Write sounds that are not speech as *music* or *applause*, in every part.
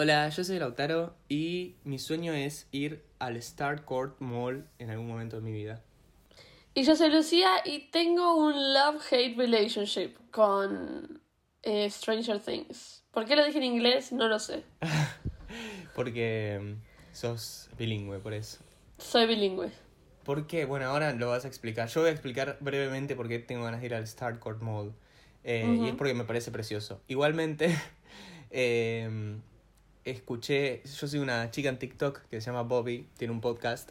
Hola, yo soy Lautaro y mi sueño es ir al Star Court Mall en algún momento de mi vida. Y yo soy Lucía y tengo un love-hate relationship con eh, Stranger Things. ¿Por qué lo dije en inglés? No lo sé. *laughs* Porque mm, sos bilingüe, por eso. Soy bilingüe. ¿Por qué? Bueno, ahora lo vas a explicar. Yo voy a explicar brevemente por qué tengo ganas de ir al Star Court Mall. Eh, Y es porque me parece precioso. Igualmente, *laughs* eh, escuché, yo soy una chica en TikTok que se llama Bobby, tiene un podcast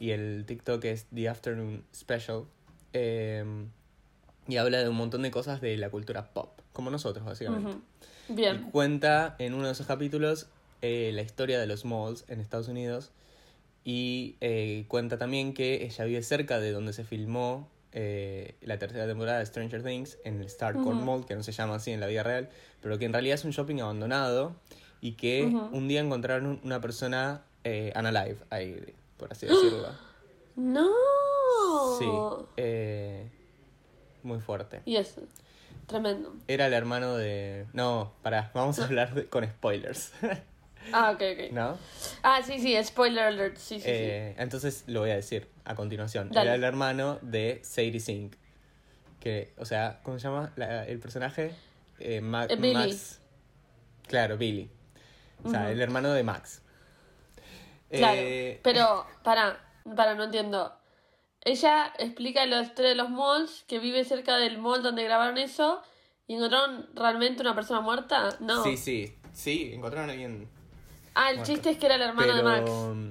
y el TikTok es The Afternoon Special eh, y habla de un montón de cosas de la cultura pop, como nosotros básicamente. Ujú. Y Bien. cuenta en uno de esos capítulos eh, la historia de los malls en Estados Unidos y eh, cuenta también que ella vive cerca de donde se filmó eh, la tercera temporada de Stranger Things en el Star Court Ujú. Mall, que no se llama así en la vida real, pero que en realidad es un shopping abandonado y que un día encontraron un- una persona eh, unalive ahí, por así decirlo. *gasps* No. Sí, eh, muy fuerte. Y eso. Tremendo. Era el hermano de... No, pará, vamos a *laughs* hablar de- con spoilers, Ah, ok, ok. ¿no? Ah, sí, sí, spoiler alert. Sí, sí, Eh, entonces lo voy a decir a continuación. Dale. Era el hermano de Sadie Sink. Que, o sea, ¿cómo se llama la- el personaje? Eh, Ma- Eh, Billy. Max. Claro, Billy. O sea, el hermano de Max. Claro. Eh, Pero, para, para, no entiendo. Ella explica la historia de los malls, que vive cerca del mall donde grabaron eso, y encontraron realmente una persona muerta. No. Sí, sí, sí, encontraron a alguien. Ah, el Muerto. chiste es que era el hermano pero, de Max. mm,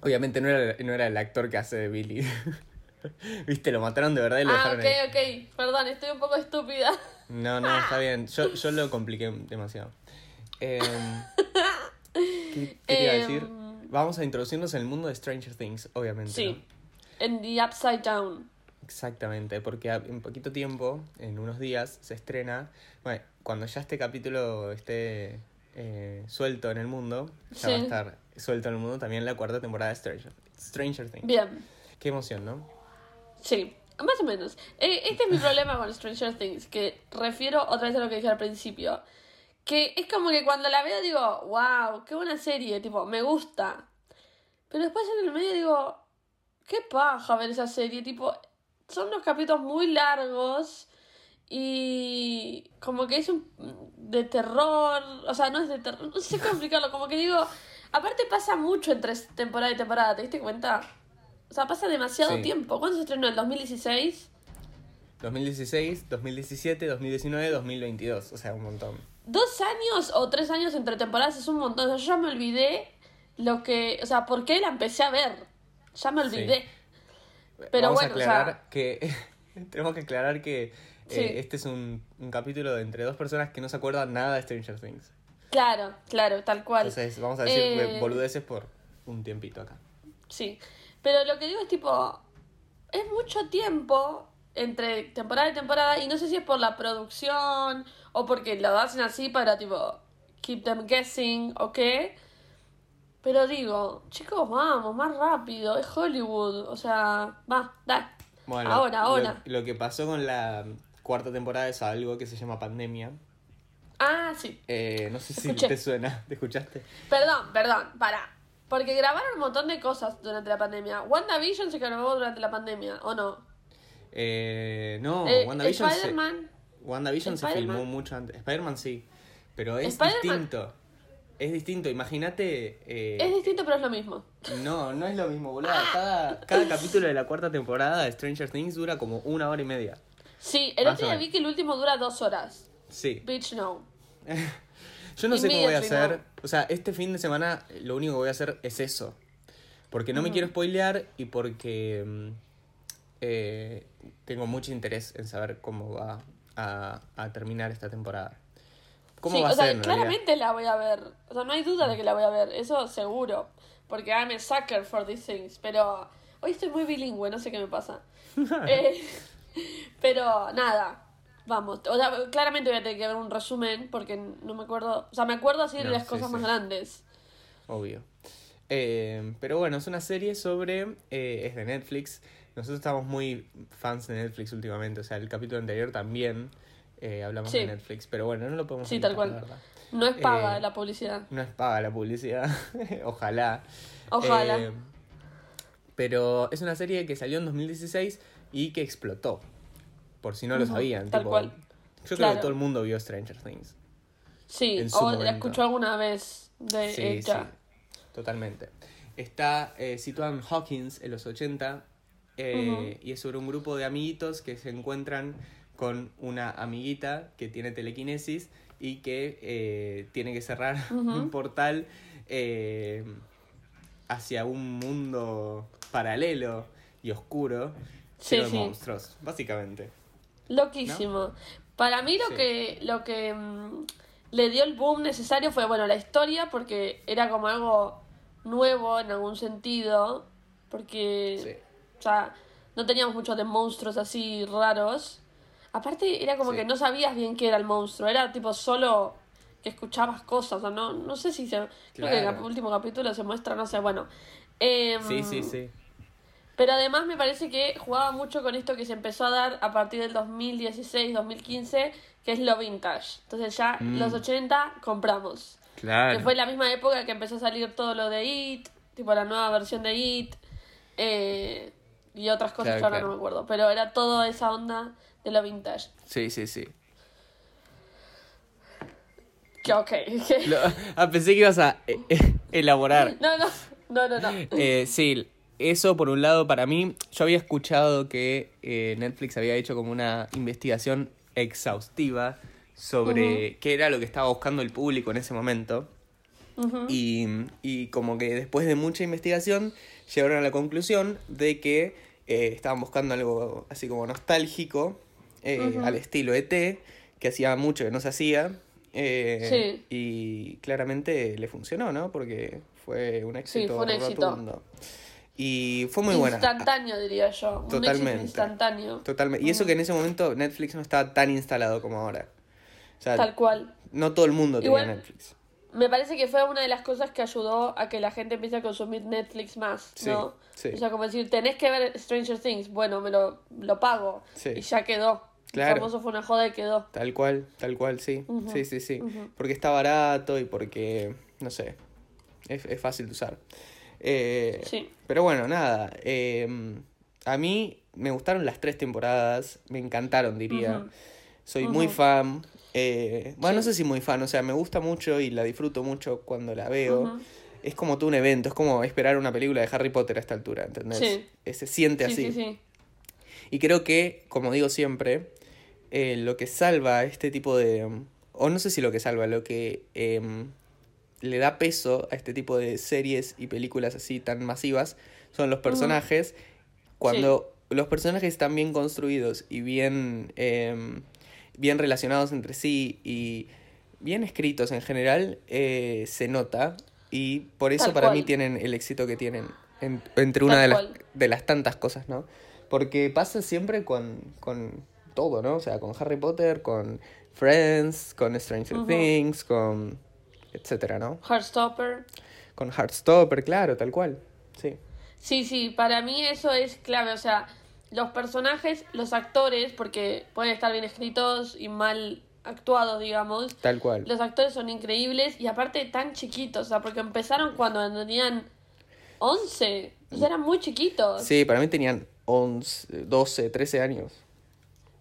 Obviamente no era, no era el actor que hace de Billy. *laughs* Viste, lo mataron de verdad y lo Ah, dejaron ok, ahí. ok. Perdón, estoy un poco estúpida. No, no, está bien. Yo, yo lo compliqué demasiado. Em, *laughs* ¿Qué, qué te iba a decir? Vamos a introducirnos en el mundo de Stranger Things, obviamente. Sí. ¿no? En The Upside Down. Exactamente, porque en poquito tiempo, en unos días, se estrena. Bueno, cuando ya este capítulo esté eh, suelto en el mundo, ya va a Sí. estar suelto en el mundo también la cuarta temporada de Stranger, Stranger Things. Bien. Qué emoción, ¿no? Sí, más o menos. Eh, este es mi problema con Stranger Things, que refiero otra vez a lo que dije al principio. Que es como que cuando la veo digo, wow, qué buena serie, tipo, me gusta. Pero después en el medio digo, qué paja ver esa serie, tipo, son unos capítulos muy largos y como que es un de terror, o sea, no es de terror, no sé cómo explicarlo, como que digo, aparte pasa mucho entre temporada y temporada, ¿te diste cuenta? O sea, pasa demasiado Sí. tiempo. ¿Cuándo se estrenó? ¿El 2016? 2016, 2017, 2019, 2022. O sea, un montón. Dos años o tres años entre temporadas es un montón. O sea, yo ya me olvidé lo que. O sea, ¿por qué la empecé a ver? Ya me olvidé. Pero Vamos bueno, a o aclarar sea- que. *laughs* tenemos que aclarar que eh, este es un, un capítulo de entre dos personas que no se acuerdan nada de Stranger Things. Claro, claro, tal cual. Entonces, vamos a decir Eh, boludeces por un tiempito acá. Sí. Pero lo que digo es tipo. Es mucho tiempo entre temporada y temporada. Y no sé si es por la producción. O porque lo hacen así para tipo. Keep them guessing o qué. Pero digo, chicos, vamos, más rápido. Es Hollywood. O sea, va, da. Bueno, ahora, ahora. Lo, que pasó con la cuarta temporada es algo que se llama pandemia. Ah, sí. Eh, no sé si te suena, *laughs* ¿te escuchaste? Perdón, perdón, para. Porque grabaron un montón de cosas durante la pandemia. WandaVision se grabó durante la pandemia, ¿o no? Eh, no, Eh, WandaVision, se, Spider-Man. WandaVision se filmó mucho antes. Spider-Man sí, pero es distinto. Es distinto, imagínate... eh, Es distinto, pero es lo mismo. *laughs* No, no es lo mismo, boludo. Cada, cada capítulo de la cuarta temporada de Stranger Things dura como una hora y media. Sí, el otro día vi que el último dura dos horas. Sí. Bitch, no. *laughs* Yo no sé cómo voy a hacer. O sea, este fin de semana lo único que voy a hacer es eso. Porque no me quiero spoilear y porque mm, eh, tengo mucho interés en saber cómo va a, a terminar esta temporada. ¿Cómo sí, va a sea, ser? claramente la voy a ver. O sea, no hay duda de que la voy a ver, eso seguro. Porque I'm a sucker for these things. Pero hoy estoy muy bilingüe, no sé qué me pasa. *laughs* Eh, pero nada, vamos. O sea, claramente voy a tener que ver un resumen porque no me acuerdo. O sea, me acuerdo así de No, las sí, cosas sí. más grandes. Obvio. Eh, pero bueno, es una serie sobre. eh, es de Netflix. Nosotros estamos muy fans de Netflix últimamente. O sea, el capítulo anterior también eh, hablamos Sí. de Netflix. Pero bueno, no lo podemos Sí, evitar, tal cual. verdad. No es paga Eh, la publicidad. No es paga la publicidad, *laughs* ojalá. Ojalá. Eh, pero es una serie que salió en 2016 y que explotó. Por si no lo sabían. tal tipo, cual. Yo creo Claro. que todo el mundo vio Stranger Things. Sí, o la escuchó alguna vez de Sí, ella. sí, totalmente. Está eh, situado en Hawkins en los 80 eh, y es sobre un grupo de amiguitos que se encuentran con una amiguita que tiene telequinesis y que eh, tiene que cerrar *laughs* un portal eh, hacia un mundo paralelo y oscuro Sí, lleno de sí. monstruos, básicamente. Loquísimo. Para mí lo Sí. que, lo que mm, le dio el boom necesario fue, bueno, la historia, porque era como algo nuevo en algún sentido, porque. O sea, no teníamos muchos de monstruos así raros. Aparte, era como Sí. que no sabías bien qué era el monstruo, era tipo solo que escuchabas cosas, o sea, no, no sé si se... Creo que en el último capítulo se muestra, no sé, bueno. Em, Sí, sí, sí. pero además me parece que jugaba mucho con esto que se empezó a dar a partir del 2016, 2015, que es lo vintage. Entonces ya Mm. los 80 compramos. Claro. Que fue la misma época que empezó a salir todo lo de It, tipo la nueva versión de It, eh, y otras cosas Claro, que ahora claro. no me acuerdo. Pero era toda esa onda de lo vintage. Sí, sí, sí. Que ok. que- Lo- ah, pensé que ibas a eh, eh, elaborar. *laughs* no, no, no, no, no. *laughs* Eh, sí, eso por un lado para mí, yo había escuchado que Netflix había hecho como una investigación exhaustiva sobre qué era lo que estaba buscando el público en ese momento. Y, y como que después de mucha investigación llegaron a la conclusión de que eh, estaban buscando algo así como nostálgico, eh, al estilo ET, que hacía mucho que no se hacía. eh, Y claramente le funcionó, ¿no? Porque fue un éxito, fue un éxito. rotundo. Y fue muy buena. Instantáneo, diría yo. Un éxito Totalmente. instantáneo. Totalmente. Y eso que en ese momento Netflix no estaba tan instalado como ahora. O sea, Tal cual. no todo el mundo Igual- tenía Netflix. Me parece que fue una de las cosas que ayudó a que la gente empiece a consumir Netflix más, Sí, ¿no? sí. O sea, como decir, tenés que ver Stranger Things, bueno, me lo, lo pago. Sí. Y ya quedó. Claro. El famoso fue una joda y quedó. Tal cual, tal cual, sí. Sí, sí, sí. Porque está barato y porque, no sé, es, es fácil de usar. Eh, Sí. Pero bueno, nada. eh, a mí me gustaron las tres temporadas, me encantaron, diría. Soy muy fan. Eh, bueno, no sé si muy fan, o sea, me gusta mucho y la disfruto mucho cuando la veo. Es como todo un evento, es como esperar una película de Harry Potter a esta altura, ¿entendés? Sí. Eh, Se siente Sí, así. sí, sí. Y creo que, como digo siempre, eh, lo que salva este tipo de... O no sé si lo que salva, lo que em, le da peso a este tipo de series y películas así tan masivas son los personajes. Cuando los personajes están bien construidos y bien, em, bien relacionados entre sí y bien escritos en general, eh, se nota. Y por eso Tal para cual. mí tienen el éxito que tienen en- entre una de las, de las tantas cosas, ¿no? Porque pasa siempre con, con todo, ¿no? O sea, con Harry Potter, con Friends, con Stranger. Things, con etcétera, ¿no? Heartstopper. Con Heartstopper, claro, tal cual. Sí. Sí, sí, para mí eso es clave. O sea, los personajes, los actores, porque pueden estar bien escritos y mal actuados, digamos. Tal cual. Los actores son increíbles y aparte tan chiquitos, o sea, porque empezaron cuando tenían 11, o sea, eran muy chiquitos. Sí, para mí tenían 11, 12, 13 años.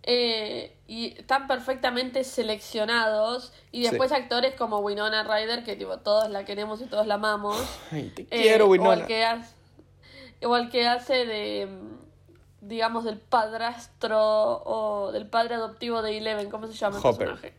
Eh, y están perfectamente seleccionados. Y Sí. después actores como Winona Ryder, que tipo todos la queremos y todos la amamos. Ay, te Eh, quiero, O Winona. el que hace, o el que hace de, digamos, del padrastro o del padre adoptivo de Eleven, ¿cómo se llama el Hopper. personaje?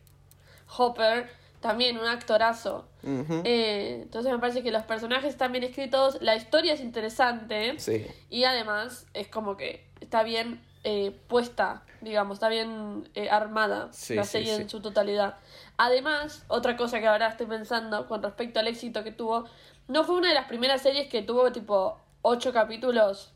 Hopper, también un actorazo. Eh, entonces me parece que los personajes están bien escritos, la historia es interesante Sí, y además es como que está bien eh, puesta, digamos, está bien eh, armada Sí, la serie sí. en su totalidad. Además, otra cosa que ahora estoy pensando con respecto al éxito que tuvo, no fue una de las primeras series que tuvo tipo ocho capítulos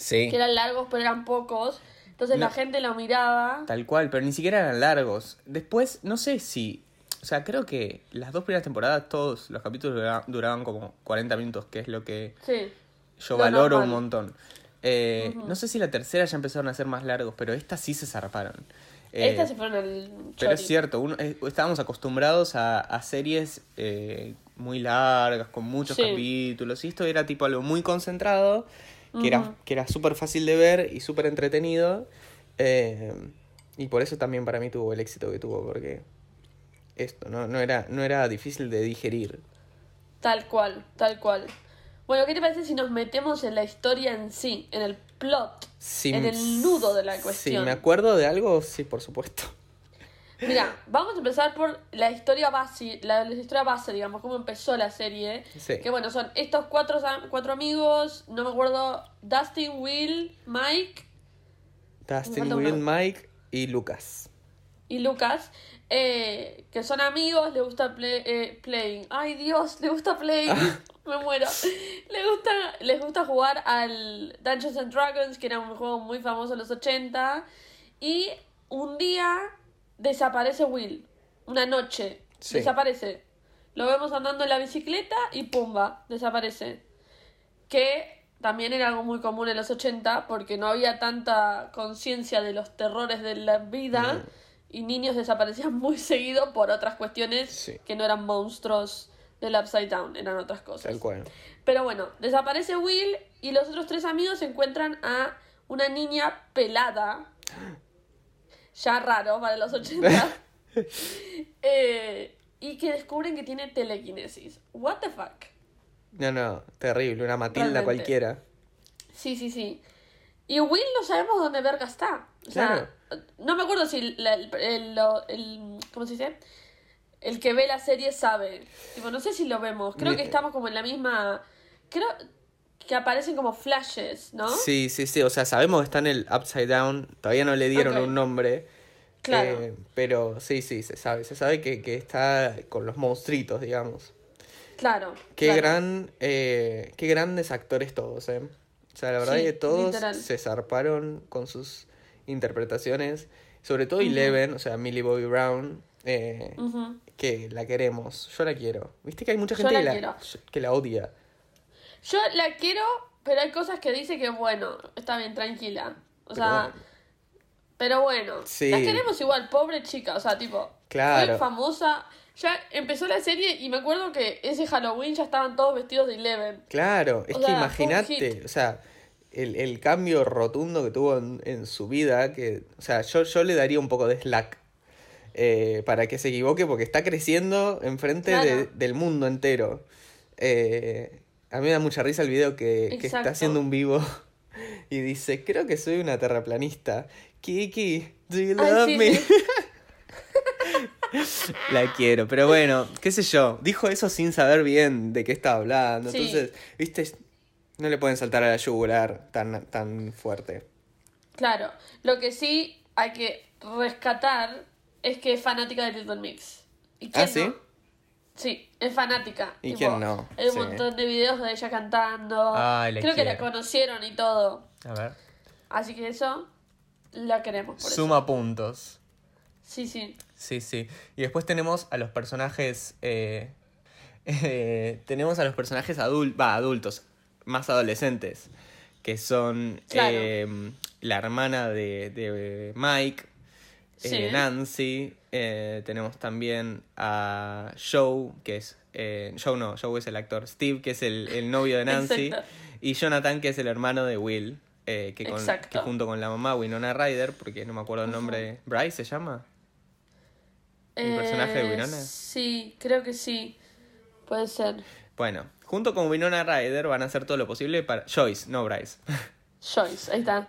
sí. que eran largos pero eran pocos. Entonces No. la gente lo miraba. Tal cual, pero ni siquiera eran largos. Después, no sé si. O sea, creo que las dos primeras temporadas, todos los capítulos dura- duraban como 40 minutos, que es lo que Sí. yo Lo valoro normal. un montón. Eh, No sé si la tercera ya empezaron a ser más largos, pero estas sí se zarparon. Eh, Estas se fueron al Pero es cierto, eh, estábamos acostumbrados a, a series eh, muy largas, con muchos capítulos, y esto era tipo algo muy concentrado, que era, que era súper fácil de ver y súper entretenido. y por eso también para mí tuvo el éxito que tuvo, porque esto no, no, era, no era difícil de digerir. Tal cual, tal cual. Bueno, ¿qué te parece si nos metemos en la historia en sí, en el plot, en el nudo de la cuestión? Si me acuerdo de algo, sí, por supuesto. Mira, vamos a empezar por la historia base, la, historia base, digamos, cómo empezó la serie. Que bueno, son estos cuatro, cuatro amigos, no me acuerdo, Dustin, Will, Mike. Dustin, Will, Mike y Lucas. Y Lucas, eh, que son amigos, le gusta play, eh, playing. Ay Dios, le gusta playing. *laughs* me muero. Le gusta, les gusta jugar al Dungeons and Dragons, que era un juego muy famoso en los 80. Y un día desaparece Will. Una noche. Desaparece. Lo vemos andando en la bicicleta y pumba, desaparece. Que también era algo muy común en los 80 porque no había tanta conciencia de los terrores de la vida y niños desaparecían muy seguido por otras cuestiones que no eran monstruos del Upside Down, eran otras cosas. Pero bueno, desaparece Will y los otros tres amigos encuentran a una niña pelada. Ya raro para los 80. *laughs* Eh, y que descubren que tiene telequinesis. What the fuck? No, no, terrible, una Matilda cualquiera. Sí, sí, sí. Y Will no sabemos dónde verga está. O sea, no me acuerdo si el, el, el, ¿Cómo se dice? el que ve la serie sabe. Tipo, no sé si lo vemos. Creo que estamos como en la misma. Creo que aparecen como flashes, ¿no? Sí, sí, sí. O sea, sabemos que está en el Upside Down. Todavía no le dieron un nombre. Claro. Eh, pero sí, sí, se sabe. Se sabe que, está con los monstruitos, digamos. Claro. Qué gran. Eh, qué grandes actores todos, ¿eh? O sea, la verdad es que todos se zarparon con sus interpretaciones. Sobre todo Eleven, o sea, Millie Bobby Brown. Eh, que la queremos. Yo la quiero. Viste que hay mucha gente que, la, que la odia. Yo la quiero, pero hay cosas que dice que, bueno, está bien, tranquila. O sea, pero bueno, la queremos igual, pobre chica. O sea, tipo, claro. fue famosa. Ya empezó la serie y me acuerdo que ese Halloween ya estaban todos vestidos de Eleven. Claro, es que imagínate, o sea, el, el, cambio rotundo que tuvo en, en, su vida, que, o sea, yo, yo le daría un poco de slack eh, para que se equivoque porque está creciendo enfrente del mundo entero. Eh, a mí me da mucha risa el video que, está haciendo un vivo *laughs* y dice, creo que soy una terraplanista. Kiki, do you love me? *laughs* La quiero, pero bueno, qué sé yo, dijo eso sin saber bien de qué estaba hablando, entonces, viste, no le pueden saltar a la yugular tan, tan fuerte. Claro, lo que sí hay que rescatar es que es fanática de Little Mix. ¿Y ¿Ah, sí? Sí, es fanática. ¿Y quién no? Hay un montón de videos de ella cantando. Creo que la conocieron y todo. A ver. Así que eso la queremos. Suma puntos. Sí, sí. Sí, sí. Y después tenemos a los personajes. Eh, *laughs* eh, tenemos a los personajes adultos. Va, adultos. Más adolescentes. Que son eh, la hermana de, de Mike, eh, Nancy, eh, tenemos también a Joe, que es... Eh, Joe no, Joe es el actor. Steve, que es el, novio de Nancy. y Jonathan, que es el hermano de Will. que, con, que junto con la mamá Winona Ryder, porque no me acuerdo el nombre, ¿Bryce se llama? ¿El personaje de Winona? Sí, creo que sí. Puede ser. Bueno, junto con Winona Ryder van a hacer todo lo posible para... Joyce, no Bryce. *laughs* Joyce, ahí está.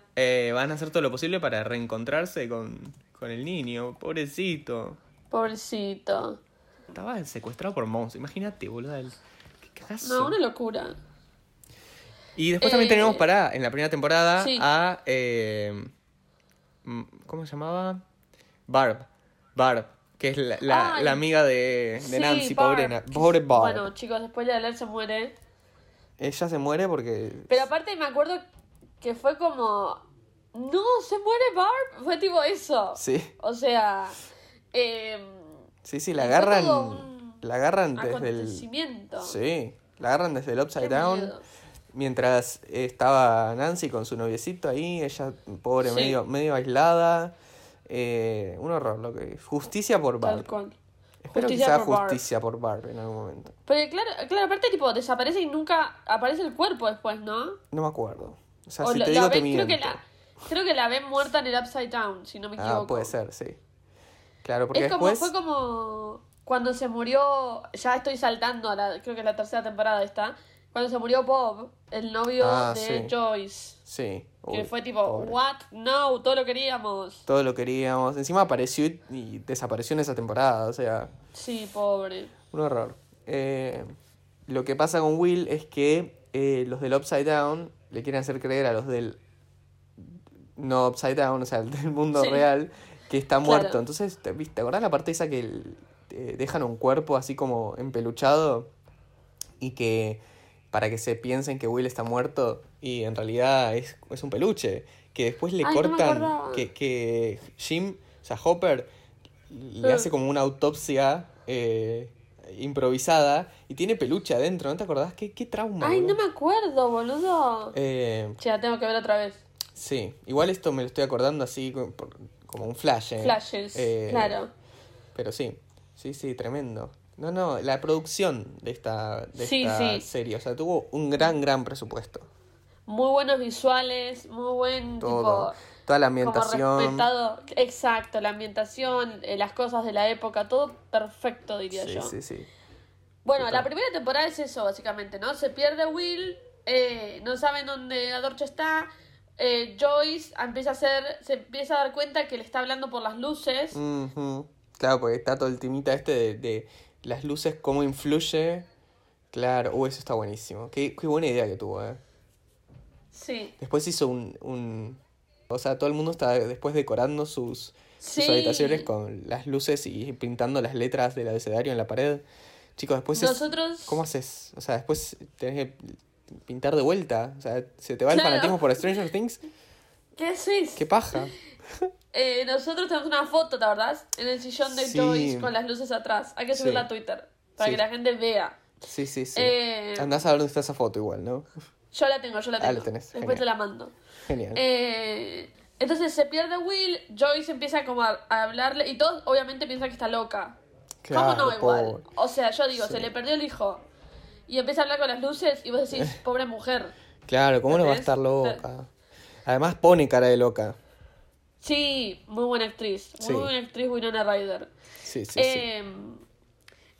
van a hacer todo lo posible para reencontrarse con, con el niño, pobrecito. Pobrecito. Estaba secuestrado por monstruos, imagínate, boludo. ¿Qué cagazo? No, una locura. Y después también tenemos eh, para, en la primera temporada, a. Eh, ¿Cómo se llamaba? Barb. Barb, que es la, amiga de, Nancy, pobre, pobre Barb. Bueno, chicos, después de leer se muere. Ella se muere porque. Pero aparte me acuerdo que fue como no, se muere Barb. Fue tipo eso. Sí. O sea. Eh, sí, sí, la agarran. La agarran desde el. Sí, la agarran desde el Upside Down. Mientras estaba Nancy con su noviecito ahí, ella, pobre, medio, medio aislada. Eh, un horror, lo que Justicia por Barb. Espero Justicia que sea por Barb. justicia por Barb en algún momento. Porque claro, claro, aparte tipo desaparece y nunca aparece el cuerpo después, ¿no? No me acuerdo. O sea, O si te digo te creo que la creo que la ven muerta en el Upside Down, si no me equivoco. Ah, puede ser, sí. Claro, porque es como, después... fue como cuando se murió, ya estoy saltando a la, creo que la tercera temporada está, cuando se murió Bob, el novio Ah, de sí. Joyce. Sí. Que fue tipo, pobre. what? No, todo lo queríamos. Todo lo queríamos. Encima apareció y, y desapareció en esa temporada, o sea, Sí, pobre. un horror. Eh, lo que pasa con Will es que eh, los del Upside Down le quieren hacer creer a los del no Upside Down, o sea, el del mundo Sí. real, que está Claro. muerto. Entonces, ¿te, viste? ¿te acordás la parte esa que el- eh, dejan un cuerpo así como empeluchado y que para que se piensen que Will está muerto y en realidad es, es un peluche? Que después le Ay, no cortan, acordaba. que, que Jim, o sea, Hopper, le hace como una autopsia eh, improvisada y tiene peluche adentro, ¿no te acordás? ¿Qué, qué trauma? Ay, boludo? no me acuerdo, boludo. Eh, Che, la tengo que ver otra vez. Sí, igual esto me lo estoy acordando así como un flash. eh. Flashes, Eh, claro. Pero sí, sí, sí, tremendo. No, no, la producción de esta, de Sí, esta sí. serie, o sea, tuvo un gran, gran presupuesto. Muy buenos visuales, muy buen Todo. tipo Toda la ambientación. exacto, la ambientación, eh, las cosas de la época, todo perfecto diría Sí, yo. sí, sí. Bueno, Total. la primera temporada es eso, básicamente, ¿no? Se pierde Will, eh, no saben dónde Adorcha está. Eh, Joyce empieza a hacer, se empieza a dar cuenta que le está hablando por las luces. Claro, porque está todo el timita este de, de las luces, cómo influye. Claro, uh, eso está buenísimo. Qué, qué buena idea que tuvo, eh. Sí. Después hizo un, un... O sea, todo el mundo está después decorando sus, sus habitaciones con las luces y pintando las letras del abecedario en la pared. Chicos, después es... ¿Cómo haces? O sea, después tenés que pintar de vuelta. O sea, se te va el Claro. fanatismo por Stranger Things. ¿Qué haces? ¡Qué paja! *laughs* Eh, nosotros tenemos una foto, ¿te acordás? En el sillón de Sí. Joyce con las luces atrás. Hay que Sí. subirla a Twitter para Sí. que la gente vea. Sí, sí, sí. Eh, Andás a ver dónde está esa foto igual, ¿no? Yo la tengo, yo la Ah, tengo. la tenés, Después genial. te la mando. Genial. Eh, entonces se pierde Will, Joyce empieza como a, a hablarle y todos obviamente piensan que está loca. ¿Cómo no Claro, igual? pobre. O sea, yo digo, Sí. se le perdió el hijo y empieza a hablar con las luces y vos decís, *laughs* pobre mujer. Claro, ¿cómo no va a estar loca? Además pone cara de loca. Sí, muy buena actriz. Muy Sí. buena actriz Winona Ryder. Sí, sí, sí. Eh,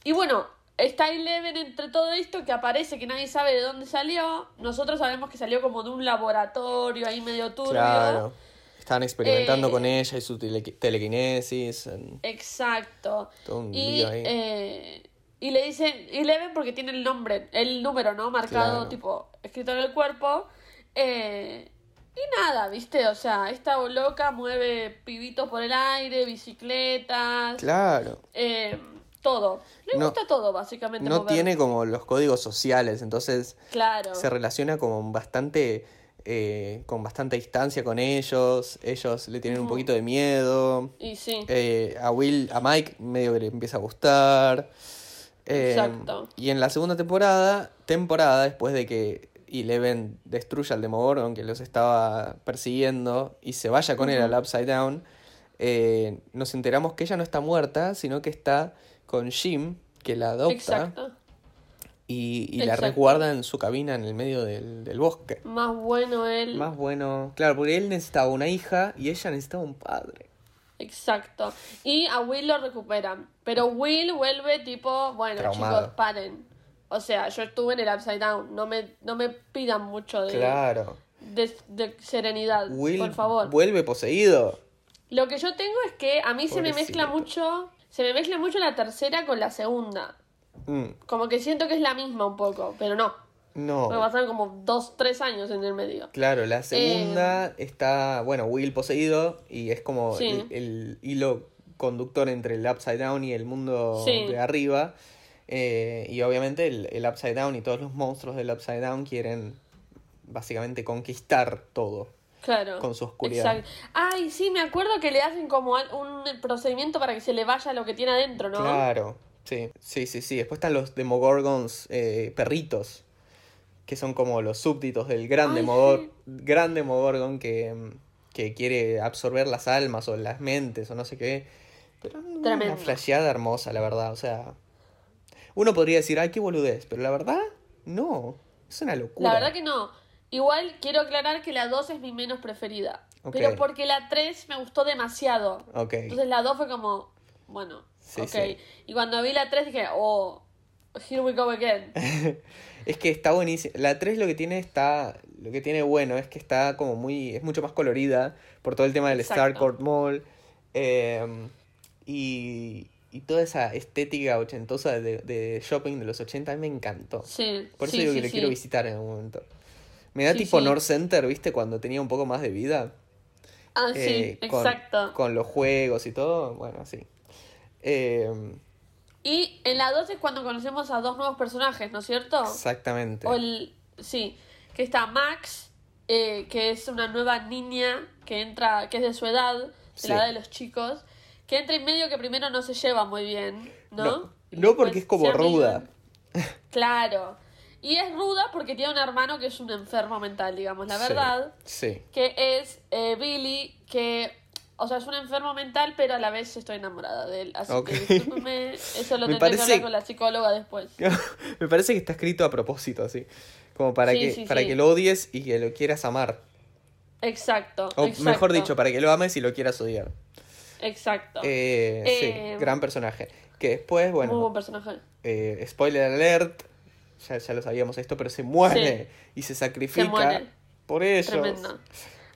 Y bueno, está Eleven entre todo esto que aparece que nadie sabe de dónde salió. Nosotros sabemos que salió como de un laboratorio ahí medio turbio. Claro. Estaban experimentando Eh, con ella y su tele- telequinesis. en- Exacto. Todo un y, lío ahí. eh, y le dicen Eleven porque tiene el nombre, el número, ¿no? Marcado, Claro. tipo, escrito en el cuerpo. Eh, y nada, ¿viste? O sea, esta loca mueve pibitos por el aire, bicicletas, Claro. eh, todo. Le No- gusta todo, básicamente. No mover. tiene como los códigos sociales, entonces Claro. se relaciona como bastante eh, con bastante distancia con ellos, ellos le tienen un poquito de miedo, Y sí. eh, a Will, a Mike medio que le empieza a gustar. Eh, Exacto. Y en la segunda temporada, temporada después de que Eleven destruya al Demogorgon que los estaba persiguiendo y se vaya con él al Upside Down, eh, nos enteramos que ella no está muerta, sino que está con Jim, que la adopta Exacto. y, y la resguarda en su cabina en el medio del, del bosque. Más bueno él. Más bueno, claro, porque él necesitaba una hija y ella necesitaba un padre. Exacto. Y a Will lo recuperan. Pero Will vuelve tipo, bueno, Traumado. chicos, paren. O sea, yo estuve en el Upside Down. No me, no me pidan mucho de, Claro. de, de serenidad, Will por favor. vuelve poseído. Lo que yo tengo es que a mí se me mezcla mucho. Se me mezcla mucho la tercera con la segunda. Mm, Como que siento que es la misma un poco, pero no. No. Me pasaron como dos, tres años en el medio. Claro, la segunda está, bueno, Will poseído y es como Sí. el, el hilo conductor entre el Upside Down y el mundo Sí. de arriba. Eh, y obviamente el, el Upside Down y todos los monstruos del Upside Down quieren básicamente conquistar todo Claro. con su oscuridad. Exacto. Ay, sí, me acuerdo que le hacen como un procedimiento para que se le vaya lo que tiene adentro, ¿no? Claro, sí, sí, sí, sí. Después están los Demogorgons eh, perritos, que son como los súbditos del gran, Demogor- sí. gran Demogorgon que, que quiere absorber las almas o las mentes o no sé qué. Pero una flasheada hermosa, la verdad. O sea, uno podría decir, ay, qué boludez, pero la verdad, no. Es una locura. La verdad que no. Igual quiero aclarar que la 2 es mi menos preferida. Pero porque la 3 me gustó demasiado. Entonces la 2 fue como, bueno, Sí, ok. sí. Y cuando vi la 3 dije, oh, here we go again. *laughs* Es que está buenísimo. La 3 lo que tiene está. Lo que tiene bueno es que está como muy. es mucho más colorida. Por todo el tema del. Starcourt Mall. eh, y. y toda esa estética ochentosa de, de shopping de los 80 a mí me encantó. Sí. Por eso sí, digo sí, que le sí. quiero visitar en algún momento. Me da Sí, tipo sí. North Center, ¿viste? Cuando tenía un poco más de vida. Ah, eh, sí, con, exacto. Con los juegos y todo. Bueno, así. Eh, Y en la 2 es cuando conocemos a dos nuevos personajes, ¿no es cierto? exactamente. O el, sí, que está Max, eh, que es una nueva niña que entra, que es de su edad, de Sí. la edad de los chicos, que entra en medio que primero no se lleva muy bien, ¿no? No, porque es como ruda. *laughs* Claro. Y es ruda porque tiene un hermano que es un enfermo mental, digamos, la Sí, verdad. Sí. Que es eh, Billy, que, o sea, es un enfermo mental, pero a la vez estoy enamorada de él. Así que discúlpeme, eso lo *laughs* tendré que hablar con la psicóloga después. *laughs* Me parece que está escrito a propósito, así. Como para, Sí, que, sí, para sí. que lo odies y que lo quieras amar. Exacto. O exacto, mejor dicho, para que lo ames y lo quieras odiar. Exacto. Eh, Eh, sí, gran personaje. Que después, Muy buen bueno, personaje. eh, spoiler alert, ya, ya lo sabíamos esto, pero se muere y se sacrifica muere. por ellos. Tremendo.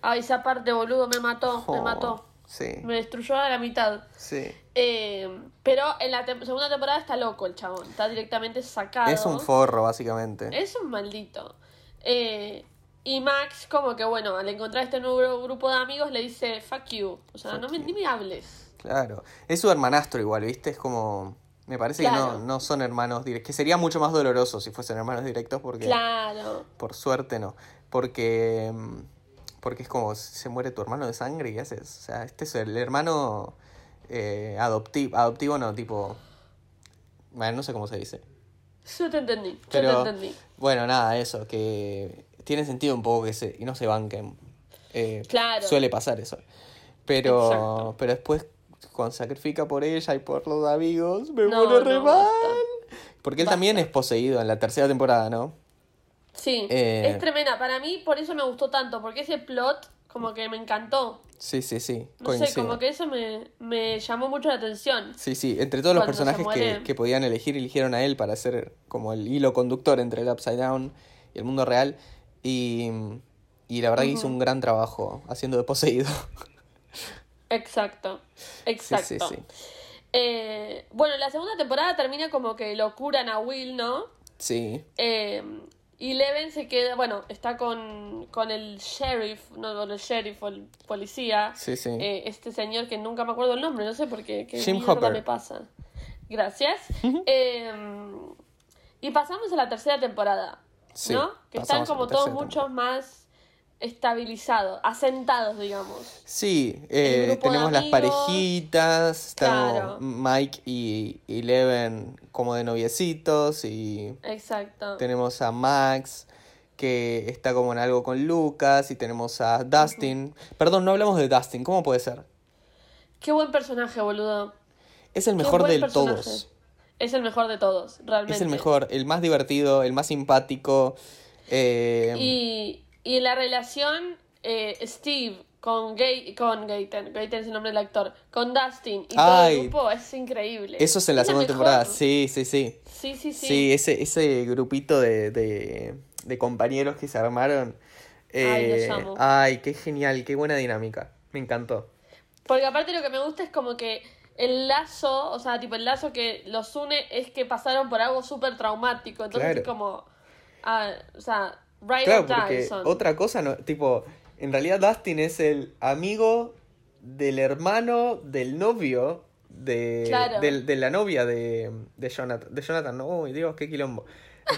Ay, esa parte, boludo, me mató, me Oh, mató. Sí, Me destruyó a la mitad. sí. Eh, pero en la tem- segunda temporada está loco el chabón. Está directamente sacado. Es un forro, básicamente. Es un maldito. Eh, y Max, como que bueno, al encontrar este nuevo grupo de amigos, le dice, fuck you. O sea, Fuck no me, ni me hables. Claro. Es su hermanastro igual, ¿viste? Es como... Me parece que no, no son hermanos directos. Que sería mucho más doloroso si fuesen hermanos directos porque... Claro. Por suerte no. Porque. Porque es como se muere tu hermano de sangre y ¿qué haces? O sea, este es el hermano eh, adoptivo. Adoptivo no, tipo. Bueno, no sé cómo se dice. Yo te entendí. Yo Pero. te entendí. Bueno, nada, eso. Que tiene sentido un poco que se, y no se banquen. Eh, Claro. Suele pasar eso. Pero. Exacto. Pero después, cuando sacrifica por ella y por los amigos, me No, pone re no, mal. Porque él también es poseído en la tercera temporada, ¿no? Sí, Eh. es tremenda. Para mí, por eso me gustó tanto, porque ese plot, como que me encantó. Sí, sí, sí. No sé, como que eso me, me llamó mucho la atención. Sí, sí, entre todos los personajes que, que podían elegir, eligieron a él para ser como el hilo conductor entre el Upside Down y el mundo real. Y, y la verdad que hizo un gran trabajo haciendo de poseído. Exacto, Sí, exacto. sí, sí. Eh, bueno, la segunda temporada termina como que lo curan a Will, ¿no? Sí, Eh, y Leven se queda, bueno, está con, con el sheriff, no con el sheriff o el policía. sí, sí. Eh, este señor que nunca me acuerdo el nombre, no sé por qué. qué Jim Hopper. me pasa. Gracias. Eh, y pasamos a la tercera temporada, Sí, ¿no? Que están como todos tercera mucho más estabilizados, asentados, digamos. Sí, eh, tenemos las parejitas, estamos Claro. Mike y, y Leven como de noviecitos y Exacto. tenemos a Max que está como en algo con Lucas y tenemos a Dustin. Perdón, no hablamos de Dustin, ¿cómo puede ser? Qué buen personaje, boludo. Es el mejor de personaje. todos. Es el mejor de todos, realmente. Es el mejor, el más divertido, el más simpático. eh, Y, y la relación eh, Steve con Gay, con Gaten, Gaten es el nombre del actor, con Dustin y todo el grupo es increíble. Eso es en la segunda temporada, sí, sí, sí. Sí, sí, sí. Sí, ese, ese grupito de, de, de compañeros que se armaron. Ay, los eh, amo. ay, qué genial, qué buena dinámica. Me encantó. Porque aparte lo que me gusta es como que el lazo, o sea, tipo el lazo que los une es que pasaron por algo súper traumático. Entonces Claro. es como, ah, o sea, Claro, porque otra cosa, no, tipo, en realidad Dustin es el amigo del hermano del novio de, Claro. del- de la novia de, de Jonathan. De Jonathan, no, uy, Dios, qué quilombo.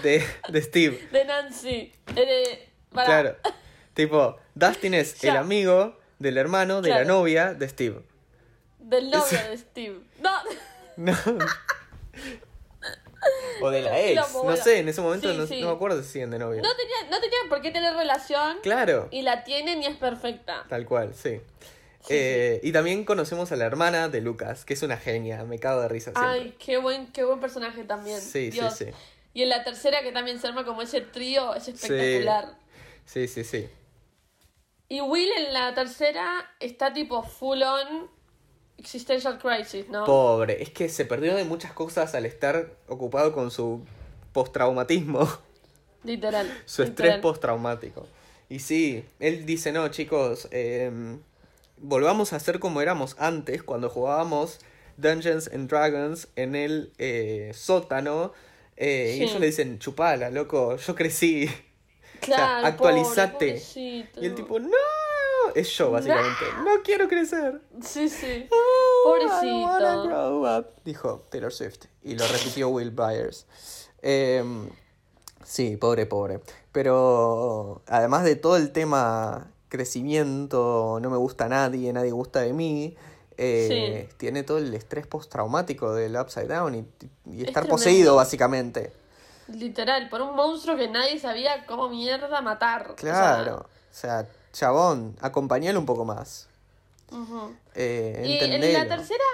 De, de Steve. *laughs* De Nancy. eh, de-. Claro. Tipo, Dustin es Ya. el amigo del hermano de la novia de Steve. Del novio de Steve. No, *laughs* No. *laughs* O de la *laughs* ex. No sé, en ese momento Sí, no, sí. no me acuerdo si siguen de novio. No tenía, no tenía por qué tener relación Claro. y la tienen y es perfecta. Tal cual, sí. Sí, Eh, Y también conocemos a la hermana de Lucas, que es una genia, me cago de risa siempre. Ay, qué buen, qué buen personaje también. Sí, sí, Dios. sí. Y en la tercera que también se arma como ese trío, es espectacular. Sí, sí, sí. Y Will en la tercera está tipo full on existential crisis, ¿no? Pobre, es que se perdió de muchas cosas al estar ocupado con su postraumatismo, Literal. *laughs* su estrés literal. postraumático. Y sí, él dice, no, chicos, em, volvamos a ser como éramos antes, cuando jugábamos Dungeons and Dragons en el eh, sótano. eh, Y ellos le dicen, chupala, loco, yo crecí. *laughs* Claro, actualizate. pobre, pobrecito. Y el tipo, no, es yo básicamente, *laughs* no quiero crecer. Sí, sí. I wanna Pobrecito. grow up", Dijo Taylor Swift. Y lo repitió Will Byers. Em, sí, pobre, pobre. Pero además de todo el tema crecimiento, no me gusta a nadie, nadie gusta de mí. eh, Tiene todo el estrés postraumático del Upside Down y, y estar poseído, básicamente. Literal, por un monstruo que nadie sabía cómo mierda matar. O sea, Claro. O sea, chabón, acompañalo un poco más. ujú. Eh, Y en la tercera,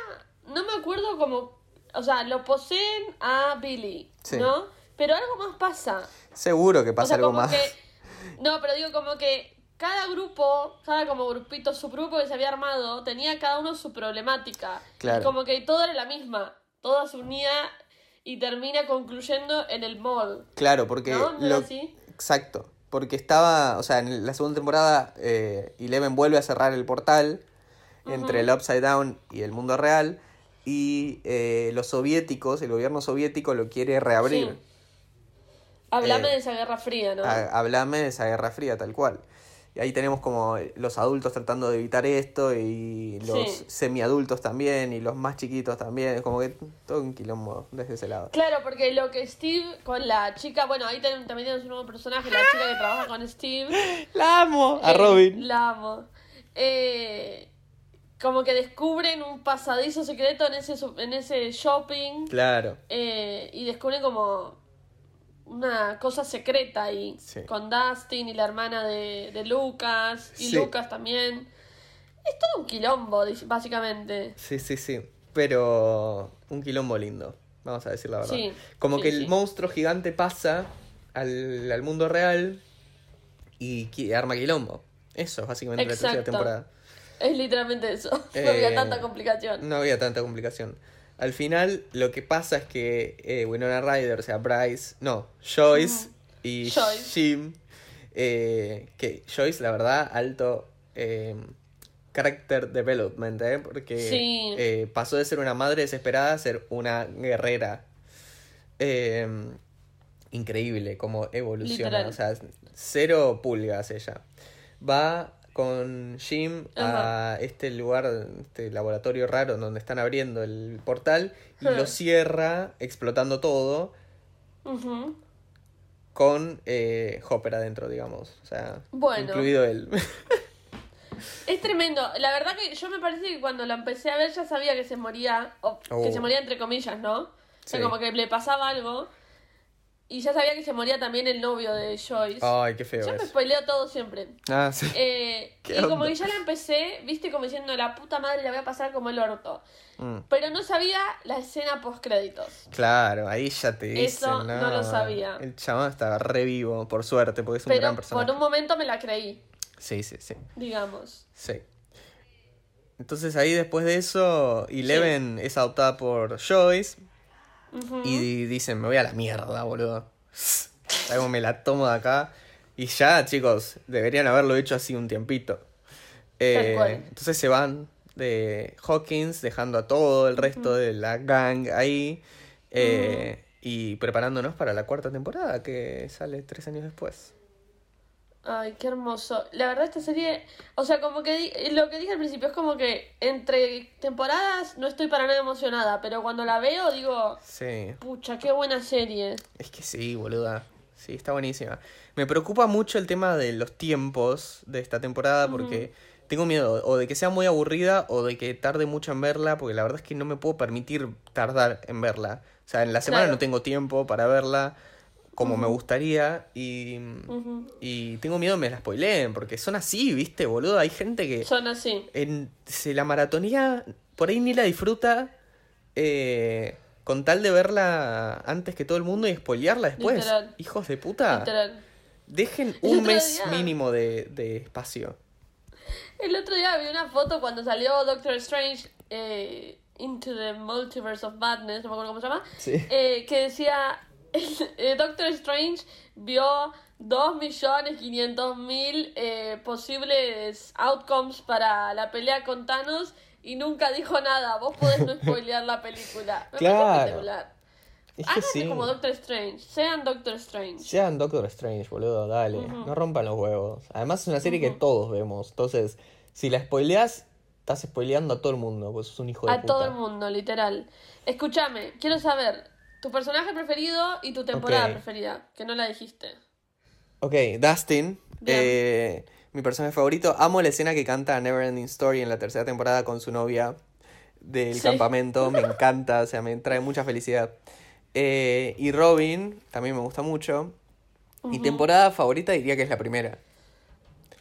no me acuerdo cómo. O sea, lo poseen a Billy, Sí. ¿no? Pero algo más pasa. Seguro que O pasa sea, algo como más. que. *laughs* No, pero digo como que cada grupo, cada como grupito, subgrupo que se había armado, tenía cada uno su problemática. Claro. Y como que todo era la misma. Toda se unía y termina concluyendo en el mall. Claro, porque ¿No? ¿No lo-? Exacto. Porque estaba, o sea, en la segunda temporada, eh, Eleven vuelve a cerrar el portal entre el Upside Down y el mundo real. Y eh, los soviéticos, el gobierno soviético lo quiere reabrir. Sí. Hablame Eh, de esa Guerra Fría, ¿no? Ha- Hablame de esa guerra fría, tal cual. Y ahí tenemos como los adultos tratando de evitar esto y los Sí. semiadultos también y los más chiquitos también. Como que todo un quilombo desde ese lado. Claro, porque lo que Steve con la chica, bueno, ahí ten- también tenemos un nuevo personaje, la chica que trabaja con Steve. *laughs* ¡La amo! A Eh, Robin. La amo. Eh, como que descubren un pasadizo secreto en ese, en ese shopping Claro. eh, y descubren como una cosa secreta ahí Sí. con Dustin y la hermana de, de Lucas y Sí. Lucas también. Es todo un quilombo, básicamente. Sí, sí, sí. Pero un quilombo lindo, vamos a decir la verdad. Sí, Como que el monstruo gigante pasa al, al mundo real y arma quilombo. Eso es básicamente la tercera Exacto. temporada. Es literalmente eso. *laughs* no Eh, había tanta complicación. No había tanta complicación. Al final lo que pasa es que eh, Winona Ryder, o sea, Bryce, no, Joyce y Joyce. Jim, eh, que Joyce, la verdad, alto eh, character development, ¿eh? porque Sí. eh, pasó de ser una madre desesperada a ser una guerrera. Eh, increíble como evoluciona, Literal. o sea, cero pulgas ella. Va con Jim a este lugar, este laboratorio raro donde están abriendo el portal y lo cierra explotando todo con eh, Hopper adentro, digamos. O sea, Bueno. incluido él. *laughs* Es tremendo. La verdad que yo me parece que cuando la empecé a ver ya sabía que se moría, o que Oh. se moría entre comillas, ¿no? O sea, Sí. como que le pasaba algo. Y ya sabía que se moría también el novio de Joyce. Ay, qué feo yo me spoileo todo siempre. Ah, sí. Eh, *laughs* ¿Qué y como que ya la empecé, viste, como diciendo, la puta madre la voy a pasar como el orto. Mm, Pero no sabía la escena post créditos. Claro, ahí ya te dicen. Eso no lo sabía. El chabón está re vivo, por suerte, porque es un gran Pero personaje. por un momento me la creí, Sí, sí, sí. digamos. Sí. Entonces ahí después de eso, Eleven es adoptada por Joyce Y dicen, me voy a la mierda, boludo. *sighs* Algo me la tomo de acá. Y ya, chicos, deberían haberlo hecho así un tiempito. Eh, entonces se van de Hawkins, dejando a todo el resto de la gang ahí. eh, Y preparándonos para la cuarta temporada, que sale tres años después. Ay, qué hermoso. La verdad esta serie, o sea, como que lo que dije al principio es como que entre temporadas no estoy para nada emocionada, pero cuando la veo digo, Sí. pucha, qué buena serie. Es que sí, boluda. Sí, está buenísima. Me preocupa mucho el tema de los tiempos de esta temporada porque tengo miedo o de que sea muy aburrida o de que tarde mucho en verla, porque la verdad es que no me puedo permitir tardar en verla. O sea, en la semana Claro. no tengo tiempo para verla como me gustaría y, Ujú. y tengo miedo me la spoileen porque son así, ¿viste, boludo? Hay gente que Son así. en, se la maratonía por ahí ni la disfruta eh, con tal de verla antes que todo el mundo y spoilearla después. Literal. Hijos de puta. Literal. Dejen un mes día- mínimo de, de espacio. El otro día vi una foto cuando salió Doctor Strange eh, Into the Multiverse of Madness, no me acuerdo cómo se llama, Sí. eh, que decía, *laughs* eh, Doctor Strange vio 2.500.000 eh, posibles outcomes para la pelea con Thanos y nunca dijo nada. Vos podés no *laughs* spoilear la película. Me Claro. Es que sí. como Doctor Strange, sean Doctor Strange. Sean Doctor Strange, boludo, dale. No rompan los huevos. Además es una serie que todos vemos. Entonces, si la spoileas, estás spoileando a todo el mundo, pues es un hijo de A puta. todo el mundo, literal. Escúchame, quiero saber tu personaje preferido y tu temporada preferida, que no la dijiste. Ok, Dustin. Eh, mi personaje favorito. Amo la escena que canta Neverending Story en la tercera temporada con su novia del Sí. campamento. Me *laughs* encanta, o sea, me trae mucha felicidad. Eh, y Robin, también me gusta mucho. Mi temporada favorita diría que es la primera.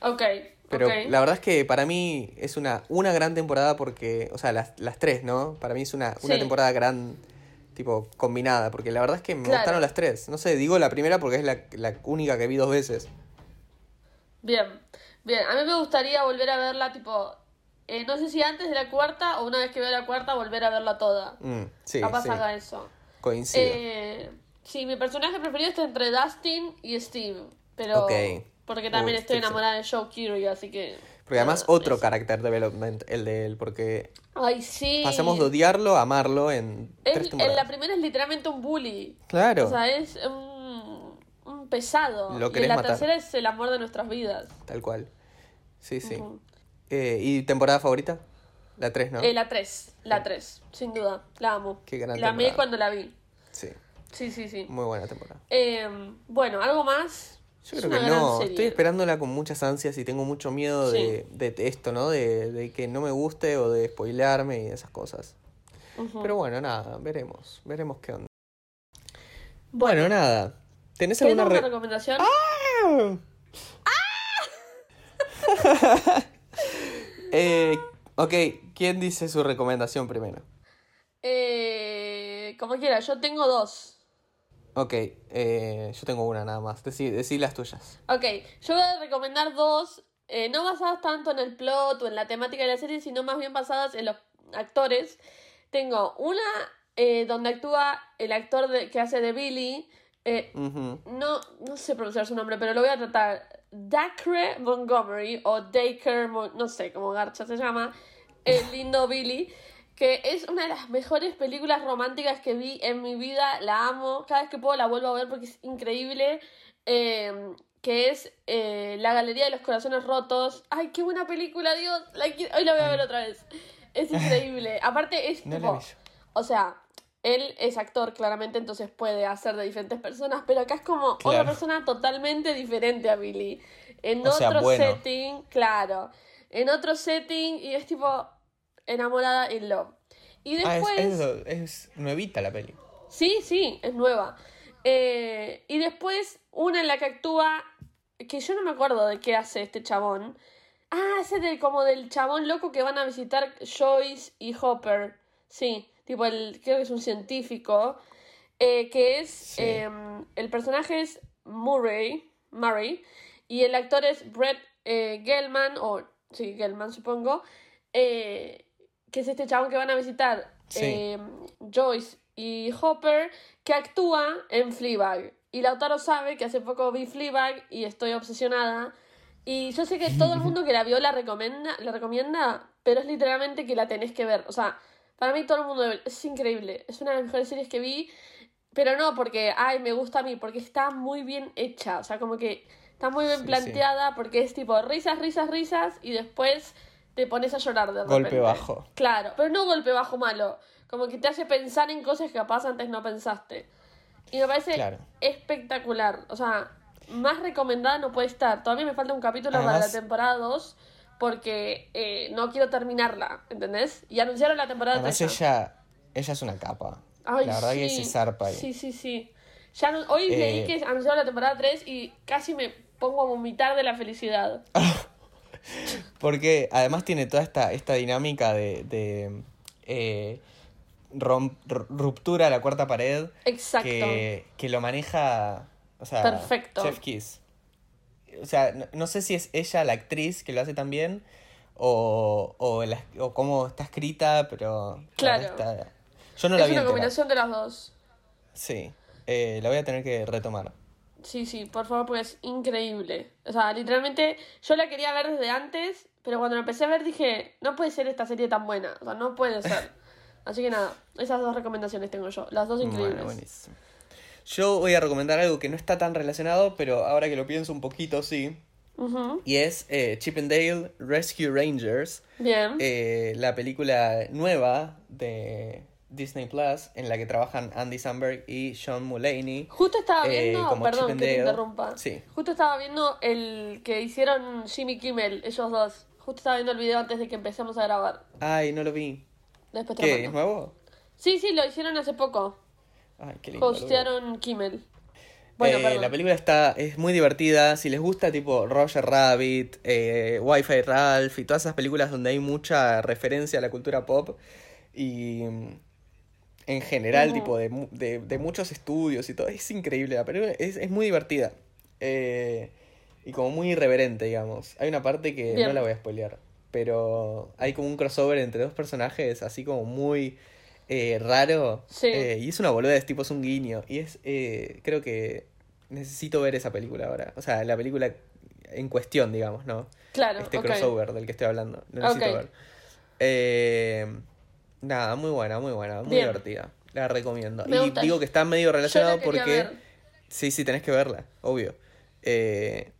Ok, Pero la verdad es que para mí es una, una gran temporada porque, o sea, las, las tres, ¿no? Para mí es una, una Sí. temporada gran, tipo, combinada, porque la verdad es que me Claro. gustaron las tres. No sé, digo la primera porque es la, la única que vi dos veces. Bien, bien. A mí me gustaría volver a verla, tipo, eh, no sé si antes de la cuarta o una vez que vea la cuarta volver a verla toda. Mm, sí, Capaz sí, haga eso. coincido. Eh, sí, mi personaje preferido está entre Dustin y Steve, pero... Ok. Porque también Uh, estoy enamorada de Joe Curie, así que... porque además otro eso. character development, el de él, porque Ay, sí. pasamos de odiarlo a amarlo en Es- tres en la primera es literalmente un bully. Claro, O sea, es un, un pesado. Lo y en la matar. tercera es el amor de nuestras vidas. tal cual. Sí, sí. Ujú. Eh, ¿Y temporada favorita? La tres, ¿no? Eh, la 3, la 3, sin duda. La amo. Qué gran la amé cuando la vi. Sí, Sí, sí, sí. muy buena temporada. Eh, bueno, ¿algo más? Yo creo que no, serie. estoy esperándola con muchas ansias y tengo mucho miedo de, de esto, ¿no? De, de que no me guste o de spoilearme y esas cosas. Pero bueno, nada, veremos, veremos qué onda. Bueno, nada. ¿Tenés ¿Querés alguna re- recomendación? *laughs* Eh, ok, ¿quién dice su recomendación primero? Eh, como quiera, yo tengo dos. Ok, eh, yo tengo una nada más. Decí, decí las tuyas. Ok, yo voy a recomendar dos, eh, no basadas tanto en el plot o en la temática de la serie, sino más bien basadas en los actores. Tengo una eh, donde actúa el actor de- que hace de Billy. eh, Ujú. no, no sé pronunciar su nombre, pero lo voy a tratar. Dacre Montgomery o Dacre, no sé cómo Garcha se llama, el lindo Billy, que es una de las mejores películas románticas que vi en mi vida, la amo, cada vez que puedo la vuelvo a ver porque es increíble, eh, que es eh, La Galería de los Corazones Rotos. Ay, qué buena película, Dios, la hoy la voy a ver otra vez. Es *laughs* increíble. Aparte es No tipo, o sea, él es actor claramente, entonces puede hacer de diferentes personas, pero acá es como otra persona totalmente diferente a Billy. En O sea, otro bueno. setting, claro. En otro setting y es tipo enamorada in love. Y Ah, después... es, es, es nuevita la peli. Sí, sí, es nueva. Eh, y después una en la que actúa, que yo no me acuerdo de qué hace este chabón. Ah, ese del, como del chabón loco que van a visitar Joyce y Hopper. Sí, tipo el, creo que es un científico. eh, que es, Sí. em, el personaje es Murray, Murray, y el actor es Brett eh, Gelman, o sí, Gelman supongo, eh, que es este chabón que van a visitar Sí. eh, Joyce y Hopper, que actúa en Fleabag. Y Lautaro sabe que hace poco vi Fleabag y estoy obsesionada. Y yo sé que todo el mundo que la vio la recomienda, la recomienda, pero es literalmente que la tenés que ver. O sea, para mí todo el mundo es increíble. Es una de las mejores series que vi, pero no porque, ay, me gusta a mí, porque está muy bien hecha. O sea, como que está muy bien Sí, sí. planteada, porque es tipo risas, risas, risas, y después te pones a llorar de repente. Golpe bajo. Claro, pero no golpe bajo malo. Como que te hace pensar en cosas que capaz antes no pensaste. Y me parece Claro. espectacular. O sea, más recomendada no puede estar. Todavía me falta un capítulo para la Además- temporada 2 porque eh, no quiero terminarla, ¿entendés? Y anunciaron la temporada Además 3. ella, ella es una capa. Ay, la verdad que sí. se zarpa ahí. Sí, sí, sí. Ya no- hoy leí Eh. que anunciaron la temporada 3 y casi me pongo a vomitar de la felicidad. *laughs* *laughs* Porque además tiene toda esta, esta dinámica de, de eh, rom- ruptura a la cuarta pared. Exacto. Que, que lo maneja. O sea, Perfecto. Chef Kiss. O sea, no, no sé si es ella la actriz que lo hace tan bien. O, o, la- o cómo está escrita, pero. la Claro. está- yo no la es vi una entera. combinación de las dos. Sí. Eh, la voy a tener que retomar. Sí, sí, por favor, porque es increíble. O sea, literalmente yo la quería ver desde antes, pero cuando la empecé a ver dije, no puede ser esta serie tan buena. O sea, no puede ser. *laughs* Así que nada, esas dos recomendaciones tengo yo. Las dos increíbles. Bueno, buenísimo. Yo voy a recomendar algo que no está tan relacionado, pero ahora que lo pienso un poquito, sí. Y es eh, Chip and Dale Rescue Rangers, Bien. eh, la película nueva de Disney Plus, en la que trabajan Andy Samberg y Sean Mulaney. Justo estaba eh, viendo, como perdón que te interrumpa. Sí. Justo estaba viendo el que hicieron Jimmy Kimmel, ellos dos. Justo estaba viendo el video antes de que empecemos a grabar. Ay, no lo vi. Después te ¿Qué? mando. ¿Es nuevo? Sí, sí, lo hicieron hace poco. Ay, qué lindo. Hostearon Kimmel. Bueno, Eh, la película está, es muy divertida. Si les gusta, tipo Roger Rabbit, eh, Wi-Fi Ralph y todas esas películas donde hay mucha referencia a la cultura pop y en general, tipo de, de, de muchos estudios y todo, es increíble. La película es, es muy divertida eh, y como muy irreverente, digamos. Hay una parte que Bien. no la voy a spoilear, pero hay como un crossover entre dos personajes, así como muy eh, raro. Sí. eh, y es una boludez, tipo, es un guiño. Y es, eh, creo que necesito ver esa película ahora. O sea, la película en cuestión, digamos, ¿no? Claro, este crossover del que estoy hablando. Lo necesito ver. Eh, nada, muy buena, muy buena, muy Bien. divertida. La recomiendo. Me y gusta. digo que está medio relacionado porque... ver. Sí, sí, tenés que verla, obvio. Eh,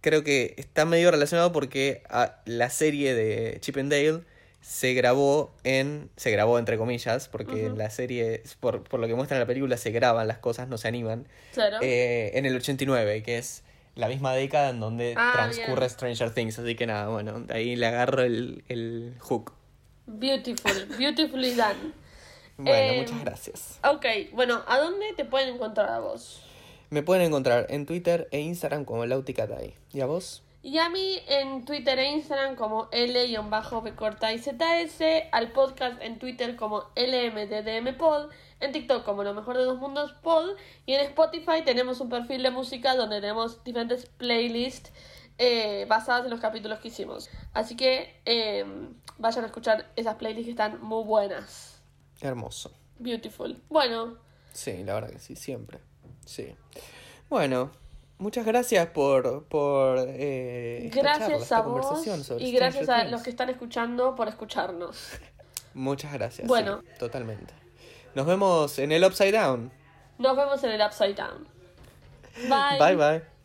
creo que está medio relacionado porque ah, la serie de Chip and Dale se grabó en... Se grabó entre comillas, porque en la serie, por, por lo que muestra en la película, se graban las cosas, no se animan. Claro. eh, en el 89, que es la misma década en donde Ah, transcurre bien. Stranger Things. Así que nada, bueno, de ahí le agarro el, el hook. Beautiful, beautifully done. Bueno, Eh, muchas gracias. Ok, bueno, ¿a dónde te pueden encontrar a vos? Me pueden encontrar en Twitter e Instagram como Lauticatay. ¿Y a vos? Y a mí en Twitter e Instagram como L-B y ZS, al podcast en Twitter como LMDDMPod, en TikTok como Lo Mejor de Dos Mundos Pod, y en Spotify tenemos un perfil de música donde tenemos diferentes playlists eh, basadas en los capítulos que hicimos. Así que eh, vayan a escuchar esas playlists que están muy buenas. Hermoso. Beautiful. Bueno, Sí, la verdad que sí, siempre. Sí. Bueno, muchas gracias por, por eh, charla, gracias a vos sobre y gracias a los que están escuchando por escucharnos. *laughs* Muchas gracias. Bueno. sí, totalmente. Nos vemos en el Upside Down. Nos vemos en el Upside Down. *laughs* Bye. Bye bye.